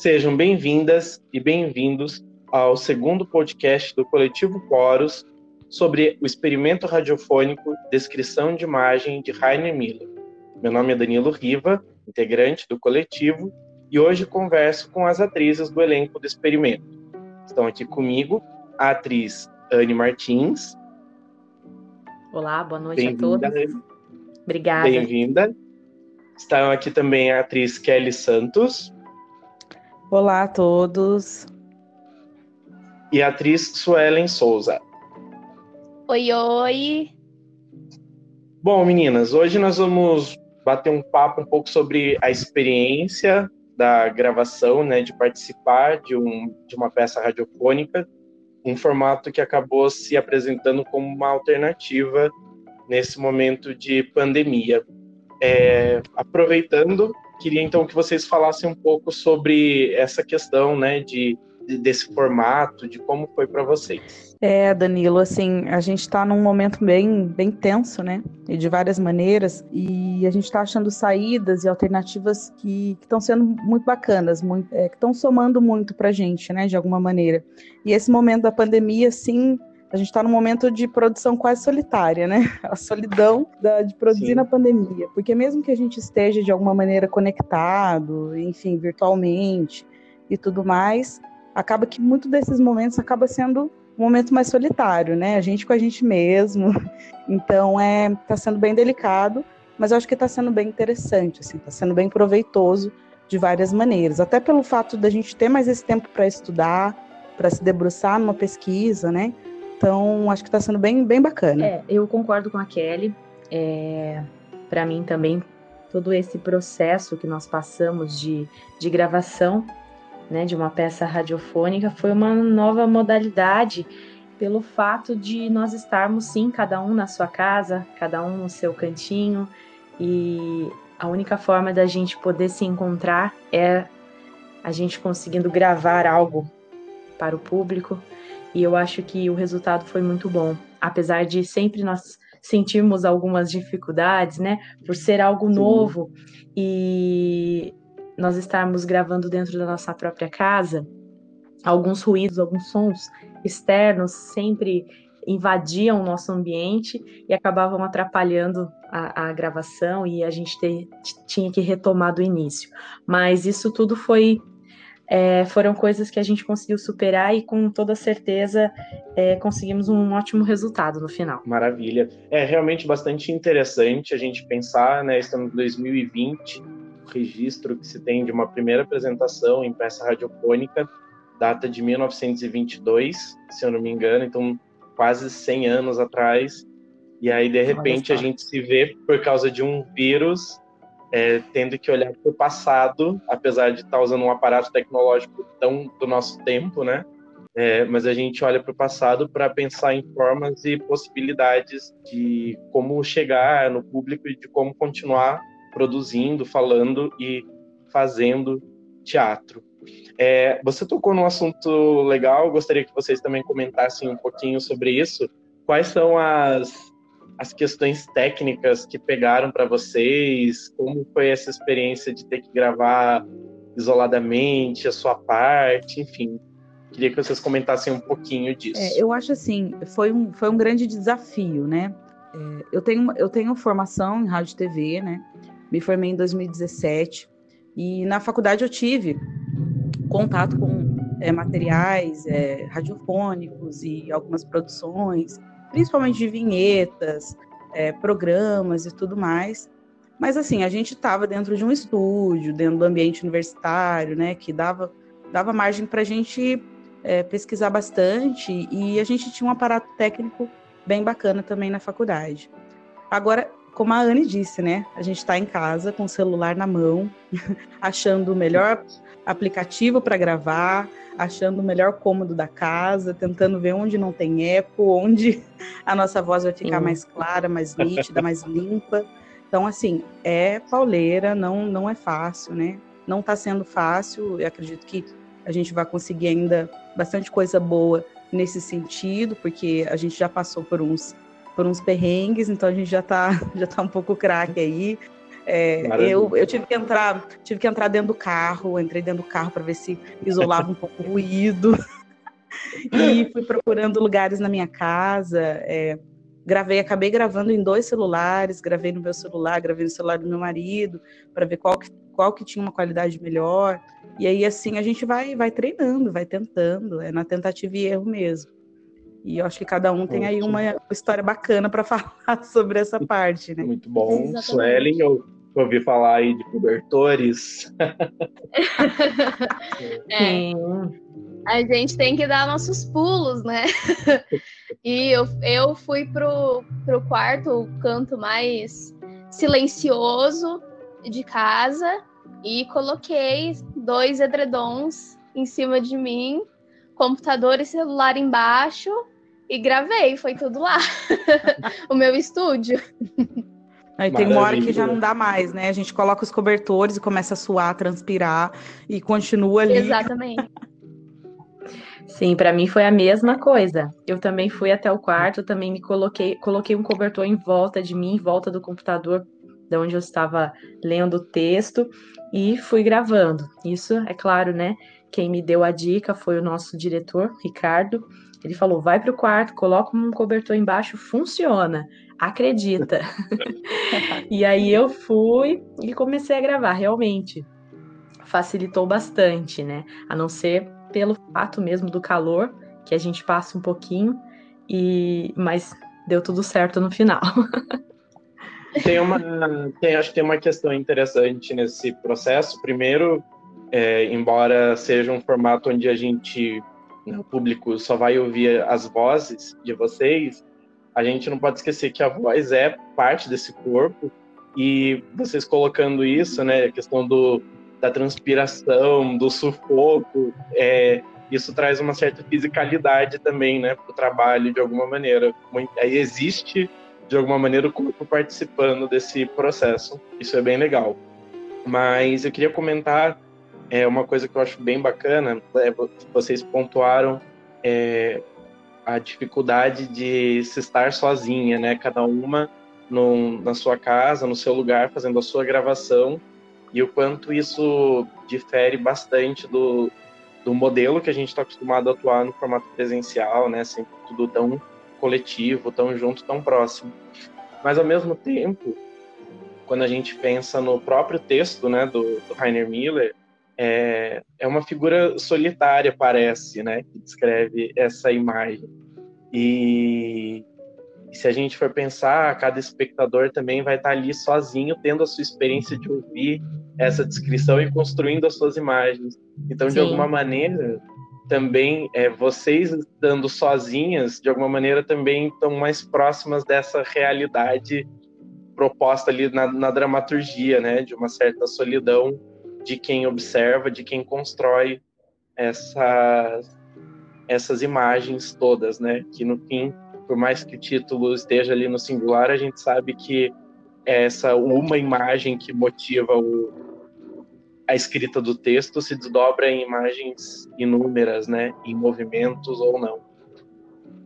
Sejam bem-vindas e bem-vindos ao segundo podcast do Coletivo Poros sobre o experimento radiofônico Descrição de Imagem de Rainer Miller. Meu nome é Danilo Riva, integrante do coletivo, e hoje converso com as atrizes do elenco do experimento. Estão aqui comigo a atriz Anne Martins. Olá, boa noite a todos. Obrigada. Bem-vinda. Estão aqui também a atriz Kelly Santos. Olá a todos. E a atriz Suelen Souza. Oi, oi. Bom, meninas, hoje nós vamos bater um papo um pouco sobre a experiência da gravação, né, de participar de, um, de uma peça radiofônica, um formato que acabou se apresentando como uma alternativa nesse momento de pandemia. É, aproveitando, queria então que vocês falassem um pouco sobre essa questão, né, de, de desse formato, de como foi para vocês. É, Danilo, assim, a gente está num momento bem, bem tenso, né? E de várias maneiras, e a gente está achando saídas e alternativas que estão sendo muito bacanas, muito, é, que estão somando muito para a gente, né? De alguma maneira. E esse momento da pandemia, sim, a gente está num momento de produção quase solitária, né? A solidão da, de produzir Sim. na pandemia. Porque mesmo que a gente esteja de alguma maneira conectado, enfim, virtualmente e tudo mais, acaba que muito desses momentos acaba sendo um momento mais solitário, né? A gente com a gente mesmo. Então, é, tá sendo bem delicado, mas eu acho que está sendo bem interessante, assim, tá sendo bem proveitoso de várias maneiras. Até pelo fato da gente ter mais esse tempo para estudar, para se debruçar numa pesquisa, né? Então, acho que está sendo bem, bem bacana. É, eu concordo com a Kelly. É, para mim também, todo esse processo que nós passamos de, de gravação né, de uma peça radiofônica foi uma nova modalidade pelo fato de nós estarmos sim cada um na sua casa, cada um no seu cantinho e a única forma da gente poder se encontrar é a gente conseguindo gravar algo para o público e eu acho que o resultado foi muito bom, apesar de sempre nós sentirmos algumas dificuldades, né, por ser algo novo e nós estarmos gravando dentro da nossa própria casa, alguns ruídos, alguns sons externos sempre invadiam o nosso ambiente e acabavam atrapalhando a, a gravação e a gente ter, tinha que retomar do início. Mas isso tudo foi é, foram coisas que a gente conseguiu superar e com toda certeza é, conseguimos um ótimo resultado no final. Maravilha. É realmente bastante interessante a gente pensar, né? Estamos em 2020 registro que se tem de uma primeira apresentação em peça radiofônica, data de 1922, se eu não me engano, então quase 100 anos atrás. E aí, de repente, a gente se vê, por causa de um vírus, é, tendo que olhar para o passado, apesar de estar tá usando um aparato tecnológico tão do nosso tempo, né? É, mas a gente olha para o passado para pensar em formas e possibilidades de como chegar no público e de como continuar produzindo, falando e fazendo teatro. É, você tocou num assunto legal, gostaria que vocês também comentassem um pouquinho sobre isso. Quais são as, as questões técnicas que pegaram para vocês? Como foi essa experiência de ter que gravar isoladamente, a sua parte, enfim. Queria que vocês comentassem um pouquinho disso. É, eu acho assim, foi um, foi um grande desafio, né? É, eu, tenho, eu tenho formação em rádio e TV, né? Me formei em 2017 e na faculdade eu tive contato com é, materiais é, radiofônicos e algumas produções, principalmente de vinhetas, é, programas e tudo mais. Mas assim, a gente estava dentro de um estúdio, dentro do ambiente universitário, né, que dava, dava margem para a gente é, pesquisar bastante e a gente tinha um aparato técnico bem bacana também na faculdade. Agora, como a Anne disse, né? A gente está em casa com o celular na mão, achando o melhor aplicativo para gravar, achando o melhor cômodo da casa, tentando ver onde não tem eco, onde a nossa voz vai ficar mais clara, mais nítida, mais limpa. Então, assim, é pauleira, não, não é fácil, né? Não está sendo fácil, eu acredito que a gente vai conseguir ainda bastante coisa boa nesse sentido, porque a gente já passou por uns por uns perrengues, então a gente já está já tá um pouco craque aí. É, eu, eu tive que entrar, tive que entrar dentro do carro, entrei dentro do carro para ver se isolava um pouco o ruído. e fui procurando lugares na minha casa. É, gravei, acabei gravando em dois celulares, gravei no meu celular, gravei no celular do meu marido, para ver qual que, qual que tinha uma qualidade melhor. E aí, assim, a gente vai, vai treinando, vai tentando, é na tentativa e erro mesmo. E eu acho que cada um tem aí uma história bacana para falar sobre essa parte, né? Muito bom. Suelen, eu ouvi falar aí de cobertores. é. A gente tem que dar nossos pulos, né? e eu, eu fui pro, pro quarto, o canto mais silencioso de casa, e coloquei dois edredons em cima de mim, computador e celular embaixo, e gravei, foi tudo lá. o meu estúdio. Aí tem uma hora que já não dá mais, né? A gente coloca os cobertores e começa a suar, transpirar e continua ali. Exatamente. Sim, para mim foi a mesma coisa. Eu também fui até o quarto, também me coloquei, coloquei um cobertor em volta de mim, em volta do computador, de onde eu estava lendo o texto e fui gravando. Isso, é claro, né? Quem me deu a dica foi o nosso diretor, Ricardo. Ele falou: vai para o quarto, coloca um cobertor embaixo, funciona, acredita. e aí eu fui e comecei a gravar, realmente. Facilitou bastante, né? A não ser pelo fato mesmo do calor, que a gente passa um pouquinho, e mas deu tudo certo no final. tem uma, tem, acho que tem uma questão interessante nesse processo. Primeiro, é, embora seja um formato onde a gente, né, o público, só vai ouvir as vozes de vocês, a gente não pode esquecer que a voz é parte desse corpo e vocês colocando isso, né, a questão do, da transpiração, do sufoco, é, isso traz uma certa fisicalidade também, né, para o trabalho de alguma maneira. Aí existe de alguma maneira o corpo participando desse processo. Isso é bem legal. Mas eu queria comentar é uma coisa que eu acho bem bacana, é, vocês pontuaram é, a dificuldade de se estar sozinha, né? Cada uma na sua casa, no seu lugar, fazendo a sua gravação, e o quanto isso difere bastante do, do modelo que a gente está acostumado a atuar no formato presencial, né? Sempre tudo tão coletivo, tão junto, tão próximo. Mas ao mesmo tempo, quando a gente pensa no próprio texto, né, do, do Rainer Miller, é, é uma figura solitária, parece, né, que descreve essa imagem. E, e se a gente for pensar, cada espectador também vai estar ali sozinho, tendo a sua experiência de ouvir essa descrição e construindo as suas imagens. Então, Sim. de alguma maneira, também é, vocês estando sozinhas, de alguma maneira também estão mais próximas dessa realidade proposta ali na, na dramaturgia, né, de uma certa solidão de quem observa, de quem constrói essas, essas imagens todas, né? Que no fim, por mais que o título esteja ali no singular, a gente sabe que é essa uma imagem que motiva o, a escrita do texto se desdobra em imagens inúmeras, né? Em movimentos ou não.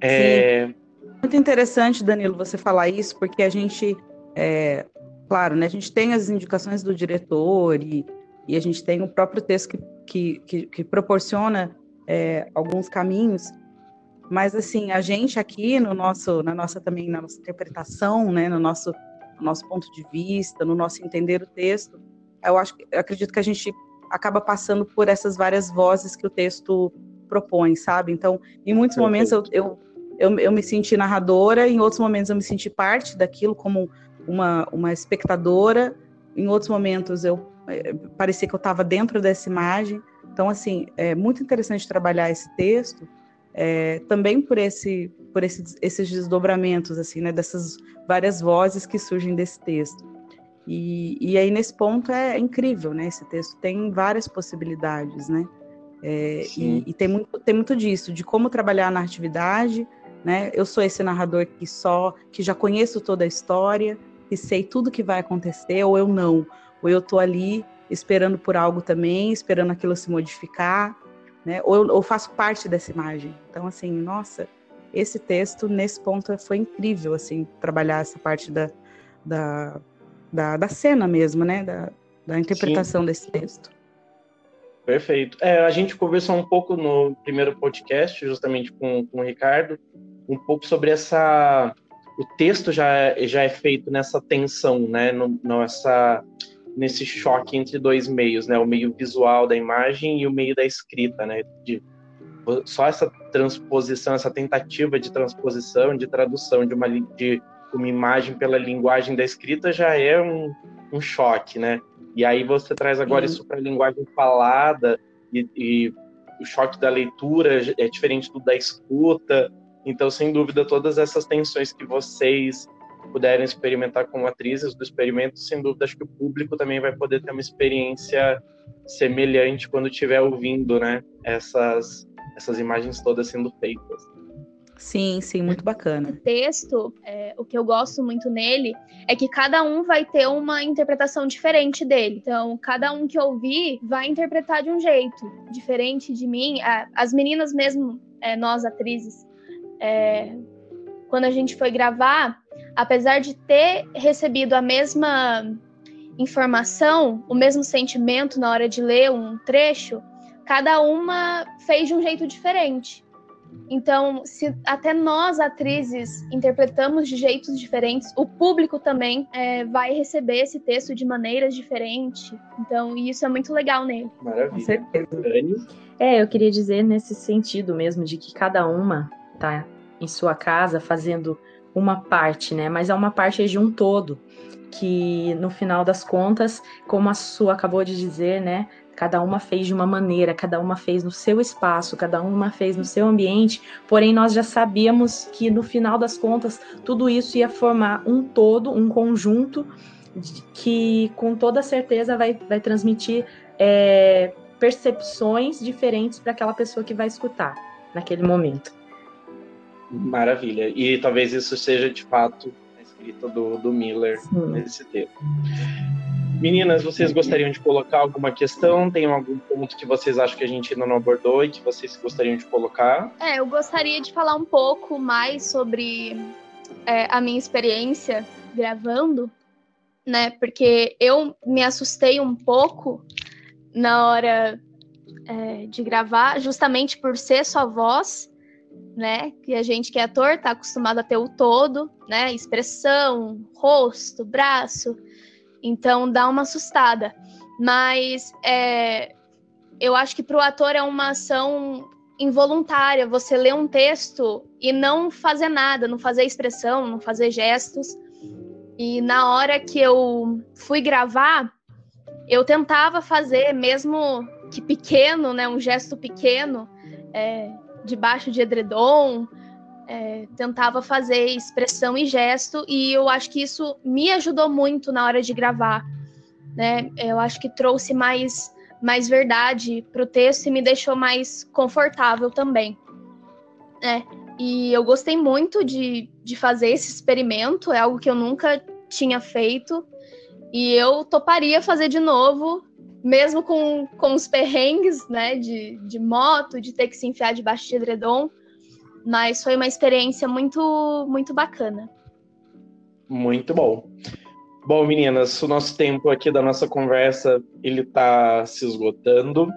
É... Muito interessante, Danilo, você falar isso, porque a gente, é, claro, né? A gente tem as indicações do diretor e e a gente tem o próprio texto que, que, que, que proporciona é, alguns caminhos, mas assim a gente aqui no nosso, na nossa também na nossa interpretação, né, no nosso, no nosso ponto de vista, no nosso entender o texto, eu acho, eu acredito que a gente acaba passando por essas várias vozes que o texto propõe, sabe? Então, em muitos momentos eu, eu, eu, eu me senti narradora, em outros momentos eu me senti parte daquilo como uma, uma espectadora, em outros momentos eu parecia que eu estava dentro dessa imagem. Então, assim, é muito interessante trabalhar esse texto, é, também por esse, por esse, esses desdobramentos, assim, né, dessas várias vozes que surgem desse texto. E, e aí nesse ponto é, incrível, né? Esse texto tem várias possibilidades, né? É, e, e tem muito, tem muito disso, de como trabalhar a narratividade, né? Eu sou esse narrador que só, que já conheço toda a história, que sei tudo que vai acontecer, ou eu não ou eu estou ali esperando por algo também, esperando aquilo se modificar, né? Ou eu, ou faço parte dessa imagem. Então, assim, nossa, esse texto nesse ponto foi incrível, assim, trabalhar essa parte da, da da, da cena mesmo, né? Da, da interpretação Sim. desse texto. Perfeito. É, a gente conversou um pouco no primeiro podcast, justamente com, com o Ricardo, um pouco sobre essa. O texto já, é, já é feito nessa tensão, né? No, nessa, nesse choque entre dois meios, né? O meio visual da imagem e o meio da escrita, né? De, só essa transposição, essa tentativa de transposição, de tradução de uma, de uma imagem pela linguagem da escrita já é um, um choque, né? E aí você traz agora Sim. isso para a linguagem falada e, e, o choque da leitura é diferente do da escuta. Então, sem dúvida, todas essas tensões que vocês puderem experimentar como atrizes do experimento, sem dúvida, acho que o público também vai poder ter uma experiência semelhante quando estiver ouvindo, né? Essas, essas imagens todas sendo feitas. Sim, sim, muito bacana. O texto, é, o que eu gosto muito nele é que cada um vai ter uma interpretação diferente dele. Então, cada um que ouvir vai interpretar de um jeito diferente de mim. As meninas mesmo, é, nós atrizes, é, quando a gente foi gravar, apesar de ter recebido a mesma informação, o mesmo sentimento na hora de ler um trecho, cada uma fez de um jeito diferente. Então, se até nós, atrizes, interpretamos de jeitos diferentes, o público também é, vai receber esse texto de maneiras diferentes. Então, isso é muito legal nele. Maravilha. Com certeza. É, eu queria dizer nesse sentido mesmo, de que cada uma tá em sua casa fazendo uma parte, né? Mas é uma parte de um todo que no final das contas, como a sua acabou de dizer, né, Cada uma fez de uma maneira, cada uma fez no seu espaço, cada uma fez no seu ambiente, porém nós já sabíamos que no final das contas tudo isso ia formar um todo, um conjunto que com toda certeza vai, vai transmitir é, percepções diferentes para aquela pessoa que vai escutar naquele momento. Maravilha. E talvez isso seja de fato a escrita do, do Miller Sim. nesse texto. Meninas, vocês gostariam de colocar alguma questão? Tem algum ponto que vocês acham que a gente ainda não abordou e que vocês gostariam de colocar? É, eu gostaria de falar um pouco mais sobre é, a minha experiência gravando, né? Porque eu me assustei um pouco na hora é, de gravar, justamente por ser só voz, né? Que a gente que é ator tá acostumado a ter o todo, né? Expressão, rosto, braço. Então dá uma assustada. Mas é, eu acho que para o ator é uma ação involuntária você ler um texto e não fazer nada, não fazer expressão, não fazer gestos. E na hora que eu fui gravar, eu tentava fazer, mesmo que pequeno, né, um gesto pequeno, é, debaixo de edredom, é, tentava fazer expressão e gesto, e eu acho que isso me ajudou muito na hora de gravar. Né? Eu acho que trouxe mais, mais verdade para o texto e me deixou mais confortável também. É, e eu gostei muito de, de fazer esse experimento, é algo que eu nunca tinha feito, e eu toparia fazer de novo, mesmo com, com os perrengues né, de, de moto, de ter que se enfiar debaixo de edredom mas foi uma experiência muito, muito bacana. Muito bom. Bom, meninas, o nosso tempo aqui da nossa conversa ele está se esgotando,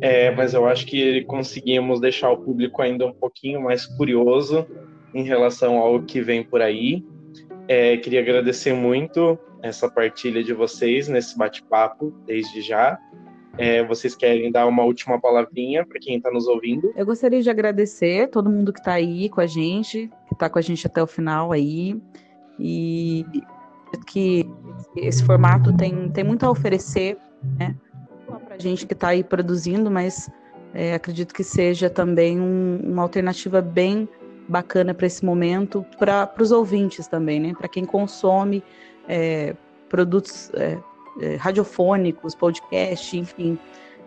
é, mas eu acho que conseguimos deixar o público ainda um pouquinho mais curioso em relação ao que vem por aí. É, queria agradecer muito essa partilha de vocês nesse bate-papo desde já. É, vocês querem dar uma última palavrinha para quem está nos ouvindo? Eu gostaria de agradecer todo mundo que está aí com a gente, que está com a gente até o final aí. E que esse formato tem, tem muito a oferecer, né? Para a gente que está aí produzindo, mas é, acredito que seja também um, uma alternativa bem bacana para esse momento, para os ouvintes também, né? Para quem consome é, produtos é, é, radiofônicos, podcast, enfim.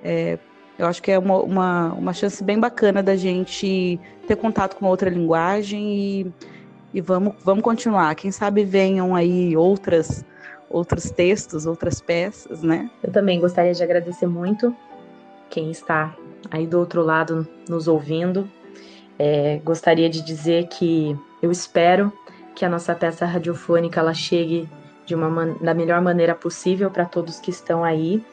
É, eu acho que é uma, uma, uma, chance bem bacana da gente ter contato com outra linguagem e, e vamos, vamos continuar. Quem sabe venham aí outras outros textos, outras peças, né? Eu também gostaria de agradecer muito quem está aí do outro lado nos ouvindo. É, gostaria de dizer que eu espero que a nossa peça radiofônica ela chegue de uma da melhor maneira possível para todos que estão aí,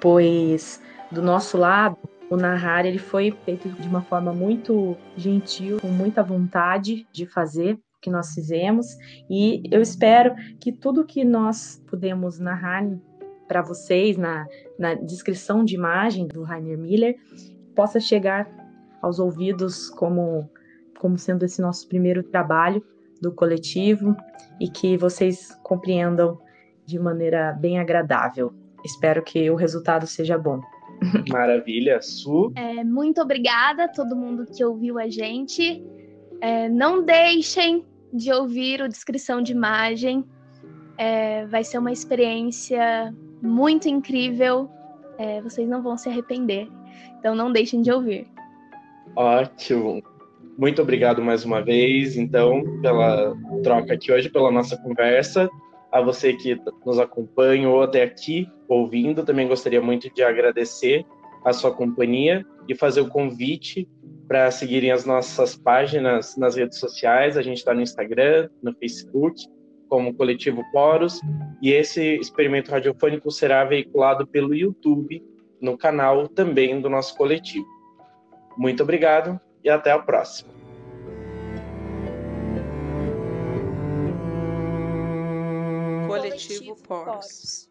pois do nosso lado o narrar ele foi feito de uma forma muito gentil, com muita vontade de fazer o que nós fizemos, e eu espero que tudo que nós pudemos narrar para vocês na, na descrição de imagem do Rainer Miller possa chegar aos ouvidos como, como sendo esse nosso primeiro trabalho do coletivo e que vocês compreendam de maneira bem agradável. Espero que o resultado seja bom. Maravilha, Su. É, muito obrigada a todo mundo que ouviu a gente. É, não deixem de ouvir o descrição de imagem. É, vai ser uma experiência muito incrível. É, vocês não vão se arrepender. Então não deixem de ouvir. Ótimo. Muito obrigado mais uma vez, então, pela troca aqui hoje, pela nossa conversa. A você que nos acompanhou até aqui, ouvindo, também gostaria muito de agradecer a sua companhia e fazer o convite para seguirem as nossas páginas nas redes sociais. A gente está no Instagram, no Facebook, como Coletivo Poros, e esse experimento radiofônico será veiculado pelo YouTube, no canal também do nosso coletivo. Muito obrigado e até a próxima. Coletivo Poros.